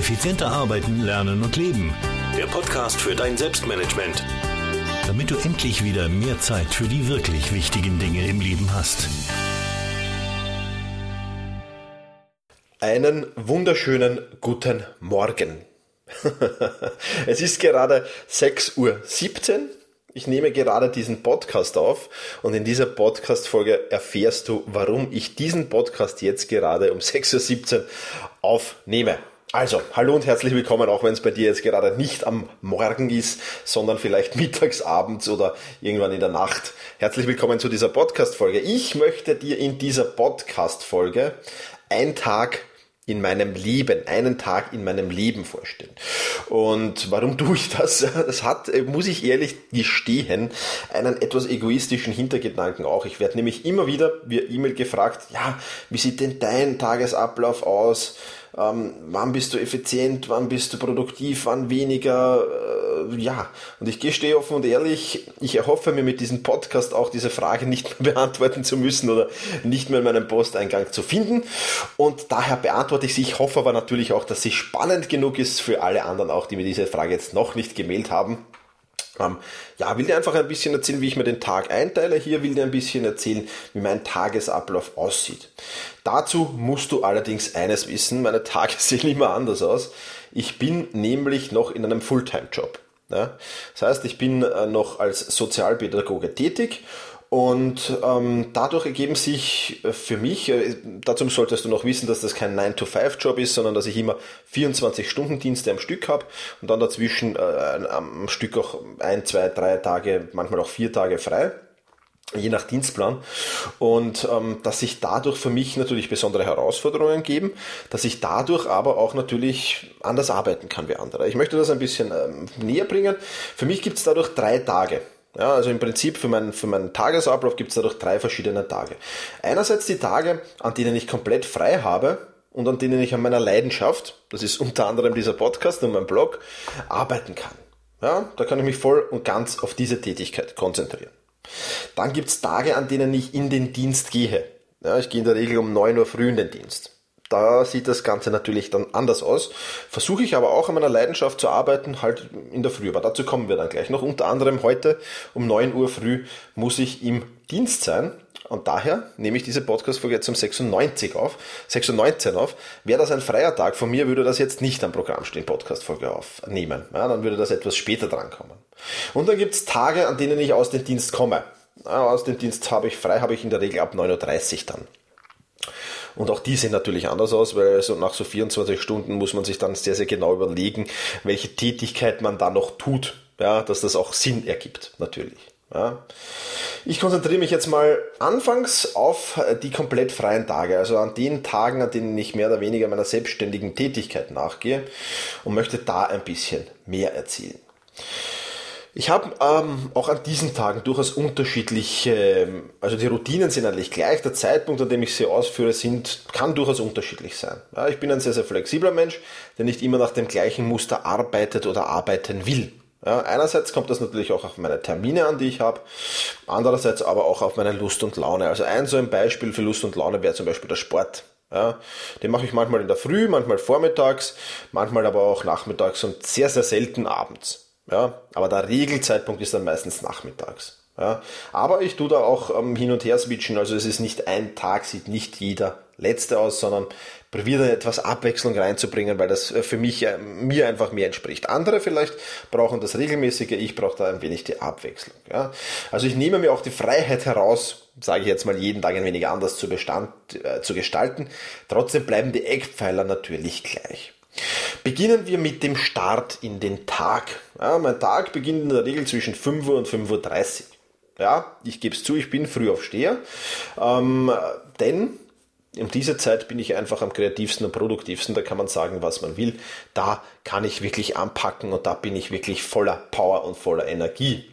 Effizienter arbeiten, lernen und leben. Der Podcast für dein Selbstmanagement. Damit du endlich wieder mehr Zeit für die wirklich wichtigen Dinge im Leben hast. Einen wunderschönen guten Morgen. es ist gerade 6.17 Uhr. Ich nehme gerade diesen Podcast auf und in dieser Podcast-Folge erfährst du, warum ich diesen Podcast jetzt gerade um 6.17 Uhr aufnehme. Also, hallo und herzlich willkommen, auch wenn es bei dir jetzt gerade nicht am Morgen ist, sondern vielleicht mittags, abends oder irgendwann in der Nacht. Herzlich willkommen zu dieser Podcast-Folge. Ich möchte dir in dieser Podcast-Folge ein Tag in meinem Leben, einen Tag in meinem Leben vorstellen. Und warum tue ich das? Das hat, muss ich ehrlich gestehen, einen etwas egoistischen Hintergedanken auch. Ich werde nämlich immer wieder via E-Mail gefragt, ja, wie sieht denn dein Tagesablauf aus? Ähm, wann bist du effizient, wann bist du produktiv, wann weniger, äh, ja. Und ich gestehe offen und ehrlich, ich erhoffe mir mit diesem Podcast auch diese Frage nicht mehr beantworten zu müssen oder nicht mehr in meinem Posteingang zu finden. Und daher beantworte ich sie. Ich hoffe aber natürlich auch, dass sie spannend genug ist für alle anderen auch, die mir diese Frage jetzt noch nicht gemeldet haben. Ähm, ja, will dir einfach ein bisschen erzählen, wie ich mir den Tag einteile. Hier will dir ein bisschen erzählen, wie mein Tagesablauf aussieht. Dazu musst du allerdings eines wissen, meine Tage sehen immer anders aus. Ich bin nämlich noch in einem Fulltime-Job. Ja? Das heißt, ich bin äh, noch als Sozialpädagoge tätig und ähm, dadurch ergeben sich äh, für mich, äh, dazu solltest du noch wissen, dass das kein 9-to-5-Job ist, sondern dass ich immer 24-Stunden-Dienste am Stück habe und dann dazwischen äh, am Stück auch ein, zwei, drei Tage, manchmal auch vier Tage frei je nach Dienstplan und ähm, dass sich dadurch für mich natürlich besondere Herausforderungen geben, dass ich dadurch aber auch natürlich anders arbeiten kann wie andere. Ich möchte das ein bisschen ähm, näher bringen. Für mich gibt es dadurch drei Tage. Ja, also im Prinzip für meinen, für meinen Tagesablauf gibt es dadurch drei verschiedene Tage. Einerseits die Tage, an denen ich komplett frei habe und an denen ich an meiner Leidenschaft, das ist unter anderem dieser Podcast und mein Blog, arbeiten kann. Ja, da kann ich mich voll und ganz auf diese Tätigkeit konzentrieren. Dann gibt es Tage, an denen ich in den Dienst gehe. Ja, ich gehe in der Regel um 9 Uhr früh in den Dienst. Da sieht das Ganze natürlich dann anders aus. Versuche ich aber auch an meiner Leidenschaft zu arbeiten, halt in der Früh. Aber dazu kommen wir dann gleich noch. Unter anderem heute um 9 Uhr früh muss ich im Dienst sein. Und daher nehme ich diese Podcast-Folge jetzt um 96 auf, 96 auf. Wäre das ein freier Tag von mir, würde das jetzt nicht am Programm stehen, Podcast-Folge aufnehmen. Ja, dann würde das etwas später drankommen. Und dann gibt es Tage, an denen ich aus dem Dienst komme. Aus dem Dienst habe ich frei, habe ich in der Regel ab 9.30 Uhr dann. Und auch die sehen natürlich anders aus, weil so nach so 24 Stunden muss man sich dann sehr, sehr genau überlegen, welche Tätigkeit man da noch tut, ja, dass das auch Sinn ergibt, natürlich. Ja. Ich konzentriere mich jetzt mal anfangs auf die komplett freien Tage, also an den Tagen, an denen ich mehr oder weniger meiner selbstständigen Tätigkeit nachgehe und möchte da ein bisschen mehr erzählen. Ich habe ähm, auch an diesen Tagen durchaus unterschiedliche, ähm, also die Routinen sind eigentlich gleich, der Zeitpunkt, an dem ich sie ausführe, sind, kann durchaus unterschiedlich sein. Ja, ich bin ein sehr, sehr flexibler Mensch, der nicht immer nach dem gleichen Muster arbeitet oder arbeiten will. Ja, einerseits kommt das natürlich auch auf meine Termine an, die ich habe, andererseits aber auch auf meine Lust und Laune. Also ein so ein Beispiel für Lust und Laune wäre zum Beispiel der Sport. Ja, den mache ich manchmal in der Früh, manchmal vormittags, manchmal aber auch nachmittags und sehr, sehr selten abends. Ja, aber der Regelzeitpunkt ist dann meistens nachmittags. Ja, aber ich tue da auch ähm, hin und her switchen, also es ist nicht ein Tag, sieht nicht jeder letzte aus, sondern probiere da etwas Abwechslung reinzubringen, weil das äh, für mich äh, mir einfach mehr entspricht. Andere vielleicht brauchen das regelmäßige, ich brauche da ein wenig die Abwechslung. Ja. Also ich nehme mir auch die Freiheit heraus, sage ich jetzt mal, jeden Tag ein wenig anders zu, Bestand, äh, zu gestalten. Trotzdem bleiben die Eckpfeiler natürlich gleich. Beginnen wir mit dem Start in den Tag. Ja, mein Tag beginnt in der Regel zwischen 5 Uhr und 5.30 Uhr. Ja, ich gebe es zu, ich bin Frühaufsteher, ähm, denn um diese Zeit bin ich einfach am kreativsten und produktivsten, da kann man sagen, was man will. Da kann ich wirklich anpacken und da bin ich wirklich voller Power und voller Energie.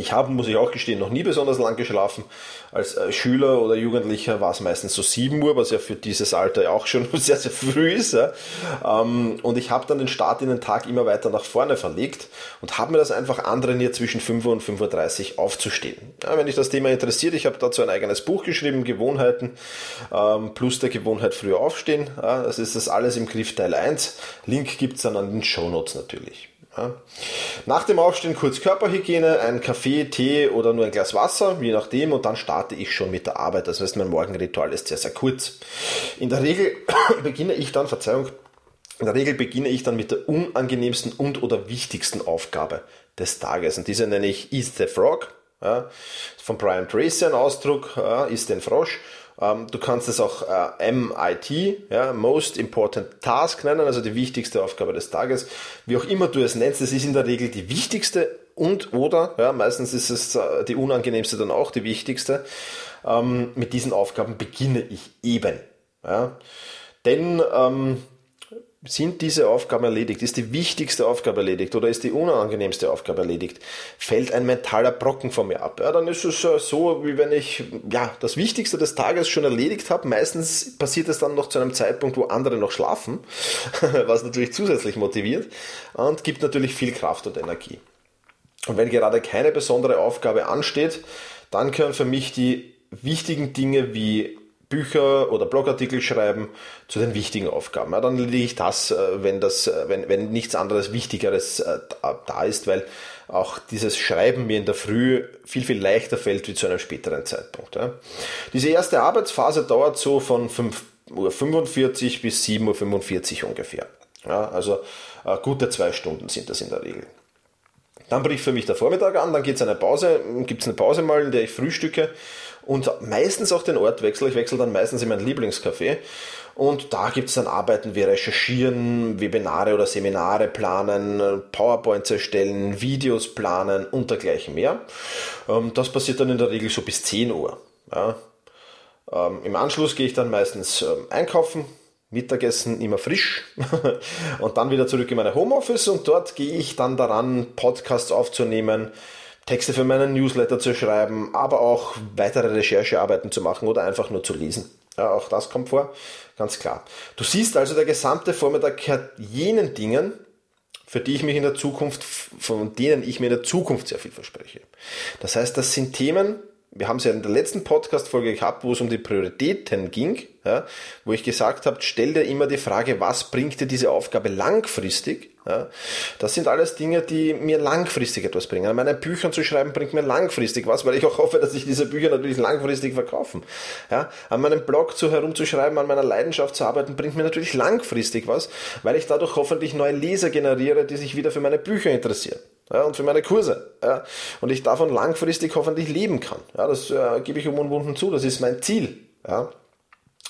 Ich habe, muss ich auch gestehen, noch nie besonders lang geschlafen. Als äh, Schüler oder Jugendlicher war es meistens so 7 Uhr, was ja für dieses Alter ja auch schon sehr, sehr früh ist. Ähm, und ich habe dann den Start in den Tag immer weiter nach vorne verlegt und habe mir das einfach antrainiert, zwischen 5 Uhr und 5.30 Uhr aufzustehen. Wenn dich das Thema interessiert, ich habe dazu ein eigenes Buch geschrieben, Gewohnheiten ähm, plus der Gewohnheit früher aufstehen. Das ist das alles im Griff Teil 1. Link gibt es dann an den Show Notes natürlich. Nach dem Aufstehen kurz Körperhygiene, ein Kaffee, Tee oder nur ein Glas Wasser, je nachdem, und dann starte ich schon mit der Arbeit. Das heißt, mein Morgenritual ist sehr, sehr kurz. In der Regel beginne ich dann, Verzeihung, in der Regel beginne ich dann mit der unangenehmsten und oder wichtigsten Aufgabe des Tages. Und diese nenne ich Eat the Frog. Ja, von Brian Tracy ein Ausdruck, ja, ist den Frosch. Ähm, du kannst es auch äh, MIT, ja, Most Important Task nennen, also die wichtigste Aufgabe des Tages. Wie auch immer du es nennst, es ist in der Regel die wichtigste und oder, ja, meistens ist es äh, die unangenehmste dann auch die wichtigste. Ähm, mit diesen Aufgaben beginne ich eben. Ja. Denn ähm, sind diese Aufgaben erledigt? Ist die wichtigste Aufgabe erledigt oder ist die unangenehmste Aufgabe erledigt? Fällt ein mentaler Brocken von mir ab? Ja, dann ist es so, wie wenn ich ja, das Wichtigste des Tages schon erledigt habe. Meistens passiert es dann noch zu einem Zeitpunkt, wo andere noch schlafen, was natürlich zusätzlich motiviert und gibt natürlich viel Kraft und Energie. Und wenn gerade keine besondere Aufgabe ansteht, dann können für mich die wichtigen Dinge wie Bücher oder Blogartikel schreiben zu den wichtigen Aufgaben. Ja, dann erledige ich das, äh, wenn, das äh, wenn, wenn nichts anderes Wichtigeres äh, da ist, weil auch dieses Schreiben mir in der Früh viel, viel leichter fällt wie zu einem späteren Zeitpunkt. Ja. Diese erste Arbeitsphase dauert so von 5.45 Uhr bis 7.45 Uhr ungefähr. Ja, also gute zwei Stunden sind das in der Regel. Dann bricht für mich der Vormittag an, dann geht's eine Pause, gibt es eine Pause mal, in der ich frühstücke und meistens auch den Ort wechsle. Ich wechsle dann meistens in mein Lieblingscafé. Und da gibt es dann Arbeiten wie Recherchieren, Webinare oder Seminare planen, PowerPoints erstellen, Videos planen und dergleichen mehr. Ähm, das passiert dann in der Regel so bis 10 Uhr. Ähm, Im Anschluss gehe ich dann meistens ähm, einkaufen, Mittagessen immer frisch und dann wieder zurück in meine Homeoffice und dort gehe ich dann daran, Podcasts aufzunehmen, Texte für meinen Newsletter zu schreiben, aber auch weitere Recherchearbeiten zu machen oder einfach nur zu lesen. Ja, auch das kommt vor, ganz klar. Du siehst also, der gesamte Vormittag gehört jenen Dingen, für die ich mich in der Zukunft, von denen ich mir in der Zukunft sehr viel verspreche. Das heißt, das sind Themen, wir haben es ja in der letzten Podcast-Folge gehabt, wo es um die Prioritäten ging, ja, wo ich gesagt habe, stell dir immer die Frage, was bringt dir diese Aufgabe langfristig? Ja, das sind alles Dinge, die mir langfristig etwas bringen. An meinen Büchern zu schreiben bringt mir langfristig was, weil ich auch hoffe, dass sich diese Bücher natürlich langfristig verkaufen. Ja, an meinem Blog zu herumzuschreiben, an meiner Leidenschaft zu arbeiten, bringt mir natürlich langfristig was, weil ich dadurch hoffentlich neue Leser generiere, die sich wieder für meine Bücher interessieren ja, und für meine Kurse. Ja, und ich davon langfristig hoffentlich leben kann. Ja, das äh, gebe ich unumwunden zu, das ist mein Ziel. Ja.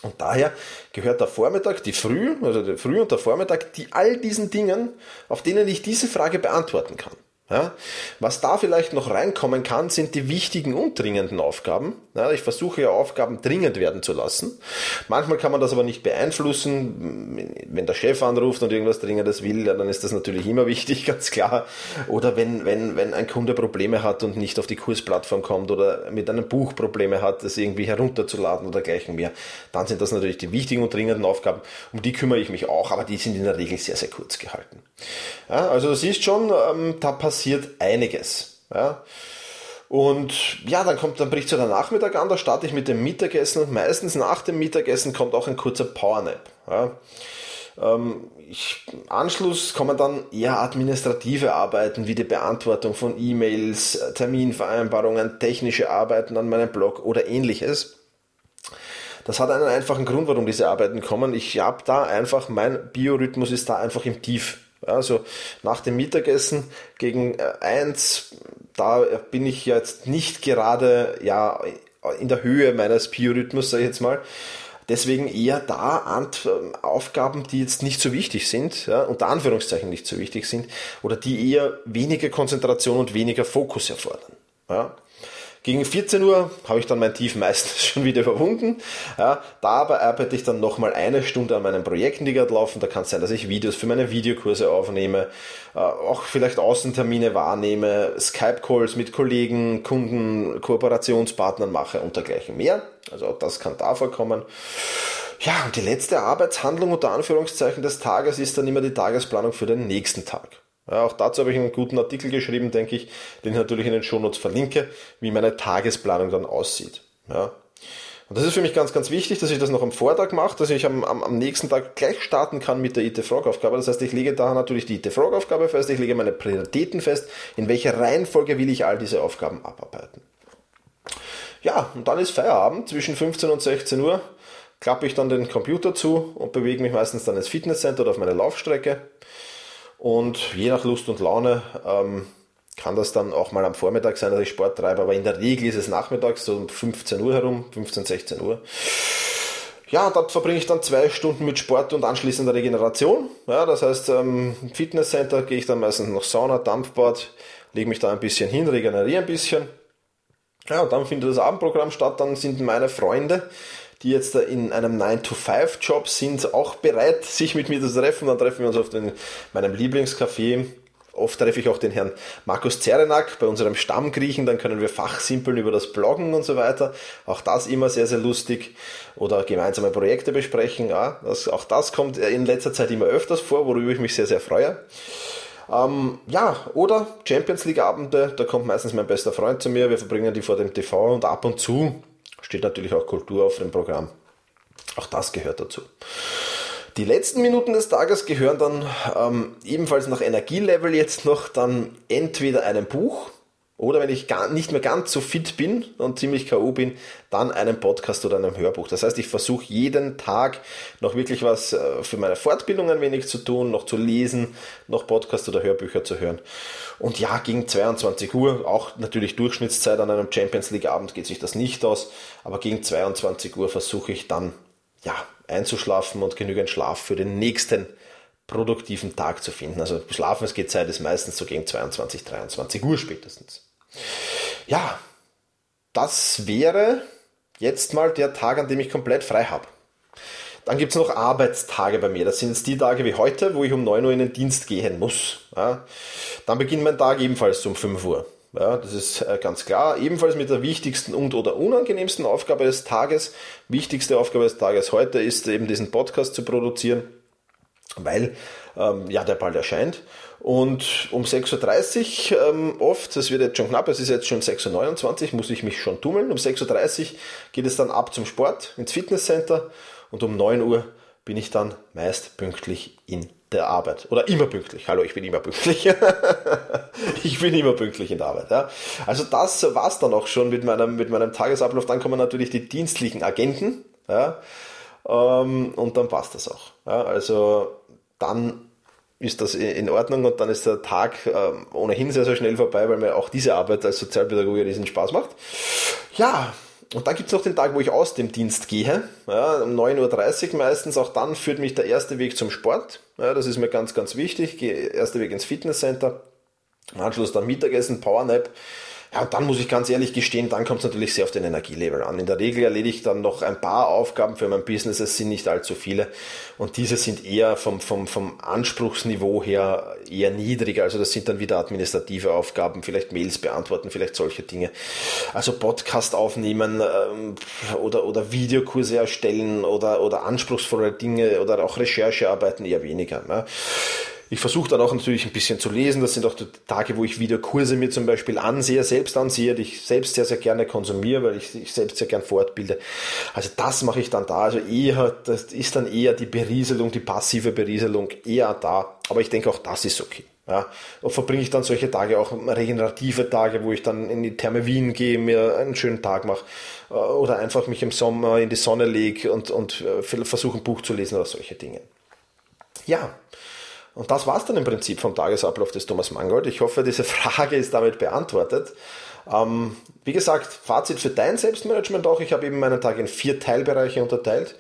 Und daher gehört der Vormittag, die Früh, also der Früh und der Vormittag, die all diesen Dingen, auf denen ich diese Frage beantworten kann. Ja, was da vielleicht noch reinkommen kann, sind die wichtigen und dringenden Aufgaben. Ja, ich versuche ja Aufgaben dringend werden zu lassen. Manchmal kann man das aber nicht beeinflussen. Wenn der Chef anruft und irgendwas Dringendes will, dann ist das natürlich immer wichtig, ganz klar. Oder wenn, wenn, wenn ein Kunde Probleme hat und nicht auf die Kursplattform kommt oder mit einem Buch Probleme hat, das irgendwie herunterzuladen oder dergleichen mehr, dann sind das natürlich die wichtigen und dringenden Aufgaben. Um die kümmere ich mich auch, aber die sind in der Regel sehr, sehr kurz gehalten. Ja, also du siehst schon, ähm, da passiert einiges. Ja. Und ja, dann kommt, dann bricht so der Nachmittag an, da starte ich mit dem Mittagessen und meistens nach dem Mittagessen kommt auch ein kurzer Powernap. Ja. Ähm, ich, Anschluss kommen dann eher administrative Arbeiten wie die Beantwortung von E-Mails, Terminvereinbarungen, technische Arbeiten an meinem Blog oder ähnliches. Das hat einen einfachen Grund, warum diese Arbeiten kommen. Ich habe da einfach, mein Biorhythmus ist da einfach im Tief. Also nach dem Mittagessen gegen äh, eins, da bin ich jetzt nicht gerade ja, in der Höhe meines Biorhythmus, sage ich jetzt mal. Deswegen eher da Aufgaben, die jetzt nicht so wichtig sind, ja, unter Anführungszeichen nicht so wichtig sind, oder die eher weniger Konzentration und weniger Fokus erfordern. Ja. Gegen 14 Uhr habe ich dann mein Tief meistens schon wieder überwunden. Ja, dabei arbeite ich dann nochmal eine Stunde an meinen Projekten, die gerade laufen. Da kann es sein, dass ich Videos für meine Videokurse aufnehme, äh, auch vielleicht Außentermine wahrnehme, Skype-Calls mit Kollegen, Kunden, Kooperationspartnern mache und dergleichen mehr. Also auch das kann da vorkommen. Ja, und die letzte Arbeitshandlung unter Anführungszeichen des Tages ist dann immer die Tagesplanung für den nächsten Tag. Auch dazu habe ich einen guten Artikel geschrieben, denke ich, den ich natürlich in den Shownotes verlinke, wie meine Tagesplanung dann aussieht. Ja. Und das ist für mich ganz, ganz wichtig, dass ich das noch am Vortag mache, dass ich am, am, am nächsten Tag gleich starten kann mit der IT-Frog-Aufgabe. Das heißt, ich lege da natürlich die IT-Frog-Aufgabe fest, ich lege meine Prioritäten fest, in welcher Reihenfolge will ich all diese Aufgaben abarbeiten. Ja, und dann ist Feierabend zwischen 15 und 16 Uhr, klappe ich dann den Computer zu und bewege mich meistens dann ins Fitnesscenter oder auf meine Laufstrecke. Und je nach Lust und Laune ähm, kann das dann auch mal am Vormittag sein, dass ich Sport treibe, aber in der Regel ist es nachmittags, so um 15 Uhr herum, 15, 16 Uhr. Ja, dort verbringe ich dann zwei Stunden mit Sport und anschließender Regeneration. Ja, das heißt, ähm, im Fitnesscenter gehe ich dann meistens noch Sauna, Dampfbad, lege mich da ein bisschen hin, regeneriere ein bisschen. Ja, und dann findet das Abendprogramm statt, dann sind meine Freunde, die jetzt in einem 9-to-5-Job sind, auch bereit, sich mit mir zu treffen. Dann treffen wir uns oft in meinem Lieblingscafé. Oft treffe ich auch den Herrn Markus Zerenak bei unserem Stammgriechen, dann können wir fachsimpeln über das Bloggen und so weiter. Auch das immer sehr, sehr lustig. Oder gemeinsame Projekte besprechen. Ja, das, auch das kommt in letzter Zeit immer öfters vor, worüber ich mich sehr, sehr freue. Ähm, ja, oder Champions League Abende, da kommt meistens mein bester Freund zu mir, wir verbringen die vor dem TV und ab und zu steht natürlich auch Kultur auf dem Programm. Auch das gehört dazu. Die letzten Minuten des Tages gehören dann ähm, ebenfalls nach Energielevel jetzt noch dann entweder einem Buch oder wenn ich gar nicht mehr ganz so fit bin und ziemlich K.O. bin, dann einem Podcast oder einem Hörbuch. Das heißt, ich versuche jeden Tag noch wirklich was äh, für meine Fortbildung ein wenig zu tun, noch zu lesen, noch Podcast oder Hörbücher zu hören. Und ja, gegen 22 Uhr, auch natürlich Durchschnittszeit an einem Champions League Abend geht sich das nicht aus, aber gegen 22 Uhr versuche ich dann, ja, einzuschlafen und genügend Schlaf für den nächsten produktiven Tag zu finden. Also schlafen, es geht Zeit ist meistens so gegen 22, 23 Uhr spätestens. Ja, das wäre jetzt mal der Tag, an dem ich komplett frei habe. Dann gibt es noch Arbeitstage bei mir. Das sind die Tage wie heute, wo ich um 9 Uhr in den Dienst gehen muss. Ja. Dann beginnt mein Tag ebenfalls um 5 Uhr. Ja, das ist äh, ganz klar. Ebenfalls mit der wichtigsten und oder unangenehmsten Aufgabe des Tages. Wichtigste Aufgabe des Tages heute ist eben diesen Podcast zu produzieren, weil ähm, ja der bald erscheint. Und um 6.30 Uhr ähm, oft, das wird jetzt schon knapp, es ist jetzt schon 6.29 Uhr, muss ich mich schon tummeln. Um 6.30 Uhr geht es dann ab zum Sport, ins Fitnesscenter und um 9 Uhr bin ich dann meist pünktlich in der Arbeit. Oder immer pünktlich. Hallo, ich bin immer pünktlich. ich bin immer pünktlich in der Arbeit. Ja. Also das war's dann auch schon mit meinem, mit meinem Tagesablauf. Dann kommen natürlich die dienstlichen Agenten. Ja. Ähm, und dann passt das auch. Ja. Also dann ist das in Ordnung und dann ist der Tag ähm, ohnehin sehr, sehr schnell vorbei, weil mir auch diese Arbeit als Sozialpädagoge riesen Spaß macht. Ja, und dann gibt's noch den Tag, wo ich aus dem Dienst gehe, ja, um 9.30 Uhr meistens. Auch dann führt mich der erste Weg zum Sport. Ja, das ist mir ganz, ganz wichtig. Gehe erster Weg ins Fitnesscenter. Im Anschluss dann Mittagessen, Powernap. Ja, dann muss ich ganz ehrlich gestehen, dann kommt es natürlich sehr auf den Energielevel an. In der Regel erledige ich dann noch ein paar Aufgaben für mein Business, es sind nicht allzu viele. Und diese sind eher vom, vom, vom Anspruchsniveau her eher niedriger. Also das sind dann wieder administrative Aufgaben, vielleicht Mails beantworten, vielleicht solche Dinge. Also Podcast aufnehmen ähm, oder, oder Videokurse erstellen oder, oder anspruchsvolle Dinge oder auch Recherchearbeiten eher weniger. Ne? Ich versuche dann auch natürlich ein bisschen zu lesen. Das sind auch die Tage, wo ich Videokurse mir zum Beispiel ansehe, selbst ansehe, die ich selbst sehr, sehr gerne konsumiere, weil ich, ich selbst sehr gern fortbilde. Also das mache ich dann da. Also eher, das ist dann eher die Berieselung, die passive Berieselung eher da. Aber ich denke auch das ist okay. Ja, und verbringe ich dann solche Tage auch regenerative Tage, wo ich dann in die Therme Wien gehe, mir einen schönen Tag mache äh, oder einfach mich im Sommer in die Sonne lege und, und äh, versuche ein Buch zu lesen oder solche Dinge. Ja, und das war es dann im Prinzip vom Tagesablauf des Thomas Mangold. Ich hoffe, diese Frage ist damit beantwortet. Ähm, wie gesagt, Fazit für dein Selbstmanagement auch. Ich habe eben meinen Tag in vier Teilbereiche unterteilt.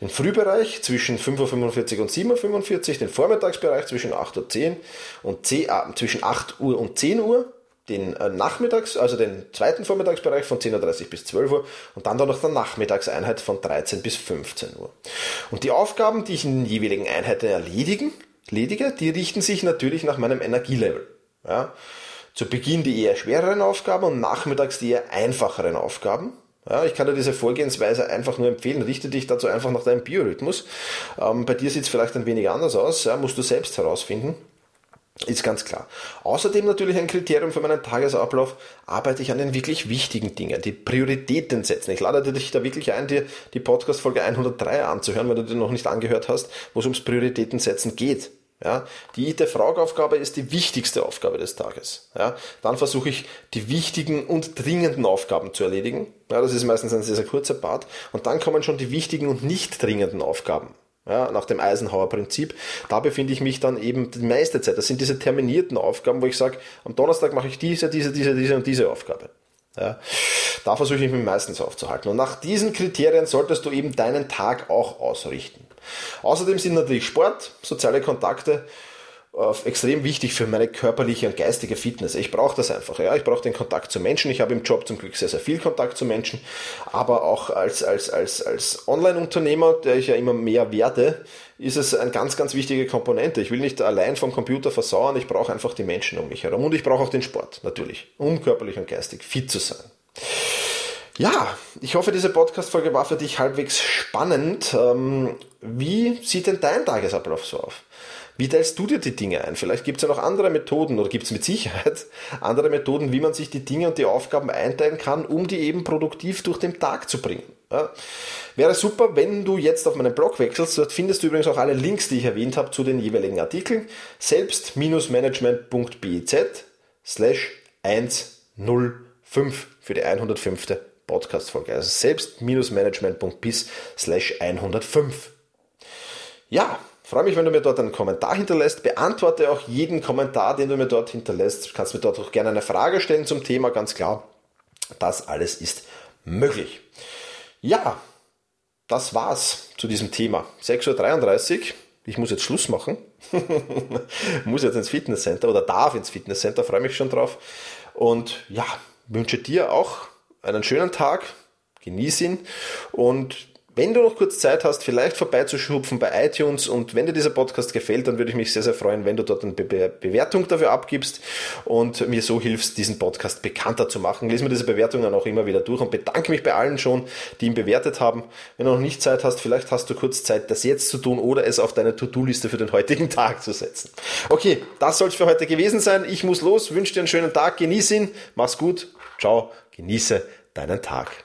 Den Frühbereich zwischen 5.45 Uhr und 7.45 Uhr, den Vormittagsbereich zwischen 8.10 Uhr und 10, äh, zwischen 8 Uhr und 10 Uhr den äh, Nachmittags, also den zweiten Vormittagsbereich von 10.30 Uhr bis 12 Uhr und dann noch der Nachmittagseinheit von 13 bis 15 Uhr. Und die Aufgaben, die ich in den jeweiligen Einheiten erledigen, ledige, die richten sich natürlich nach meinem Energielevel. Ja. Zu Beginn die eher schwereren Aufgaben und nachmittags die eher einfacheren Aufgaben. Ja, ich kann dir diese Vorgehensweise einfach nur empfehlen. Richte dich dazu einfach nach deinem Biorhythmus. Ähm, bei dir sieht es vielleicht ein wenig anders aus, ja, musst du selbst herausfinden. Ist ganz klar. Außerdem natürlich ein Kriterium für meinen Tagesablauf, arbeite ich an den wirklich wichtigen Dingen, die Prioritäten setzen. Ich lade dich da wirklich ein, dir die Podcast-Folge 103 anzuhören, wenn du dir noch nicht angehört hast, wo es ums Prioritäten setzen geht. Ja, die IT-Fraugaufgabe ist die wichtigste Aufgabe des Tages. Ja, dann versuche ich, die wichtigen und dringenden Aufgaben zu erledigen. Ja, das ist meistens ein sehr, sehr kurzer Part. Und dann kommen schon die wichtigen und nicht dringenden Aufgaben ja, nach dem Eisenhower-Prinzip. Da befinde ich mich dann eben die meiste Zeit. Das sind diese terminierten Aufgaben, wo ich sage, am Donnerstag mache ich diese, diese, diese, diese und diese Aufgabe. Ja, da versuche ich mich meistens aufzuhalten. Und nach diesen Kriterien solltest du eben deinen Tag auch ausrichten. Außerdem sind natürlich Sport, soziale Kontakte extrem wichtig für meine körperliche und geistige Fitness. Ich brauche das einfach. Ja, ich brauche den Kontakt zu Menschen. Ich habe im Job zum Glück sehr, sehr viel Kontakt zu Menschen, aber auch als, als, als, als Online-Unternehmer, der ich ja immer mehr werde, ist es eine ganz, ganz wichtige Komponente. Ich will nicht allein vom Computer versauern, ich brauche einfach die Menschen um mich herum und ich brauche auch den Sport, natürlich, um körperlich und geistig fit zu sein. Ja, ich hoffe, diese Podcast-Folge war für dich halbwegs spannend. Ähm, wie sieht denn dein Tagesablauf so auf? Wie teilst du dir die Dinge ein? Vielleicht gibt es ja noch andere Methoden oder gibt es mit Sicherheit andere Methoden, wie man sich die Dinge und die Aufgaben einteilen kann, um die eben produktiv durch den Tag zu bringen. Ja. Wäre super, wenn du jetzt auf meinen Blog wechselst. Dort findest du übrigens auch alle Links, die ich erwähnt habe, zu den jeweiligen Artikeln. Selbst-management.biz slash 105 für die 105. Podcast-Folge. Also selbst-management.biz slash 105. Ja, freue mich, wenn du mir dort einen Kommentar hinterlässt. Beantworte auch jeden Kommentar, den du mir dort hinterlässt. Du kannst mir dort auch gerne eine Frage stellen zum Thema, ganz klar. Das alles ist möglich. Ja, das war's zu diesem Thema. 6.33 Uhr. Ich muss jetzt Schluss machen. muss jetzt ins Fitnesscenter oder darf ins Fitnesscenter, freue mich schon drauf. Und ja, wünsche dir auch einen schönen Tag, genieß ihn und wenn du noch kurz Zeit hast, vielleicht vorbeizuschupfen bei iTunes und wenn dir dieser Podcast gefällt, dann würde ich mich sehr, sehr freuen, wenn du dort eine Be Bewertung dafür abgibst und mir so hilfst, diesen Podcast bekannter zu machen. Lies mir diese Bewertungen auch immer wieder durch und bedanke mich bei allen schon, die ihn bewertet haben. Wenn du noch nicht Zeit hast, vielleicht hast du kurz Zeit, das jetzt zu tun oder es auf deine To-Do-Liste für den heutigen Tag zu setzen. Okay, das soll es für heute gewesen sein. Ich muss los, wünsche dir einen schönen Tag, genieß ihn, mach's gut, ciao, genieße deinen Tag.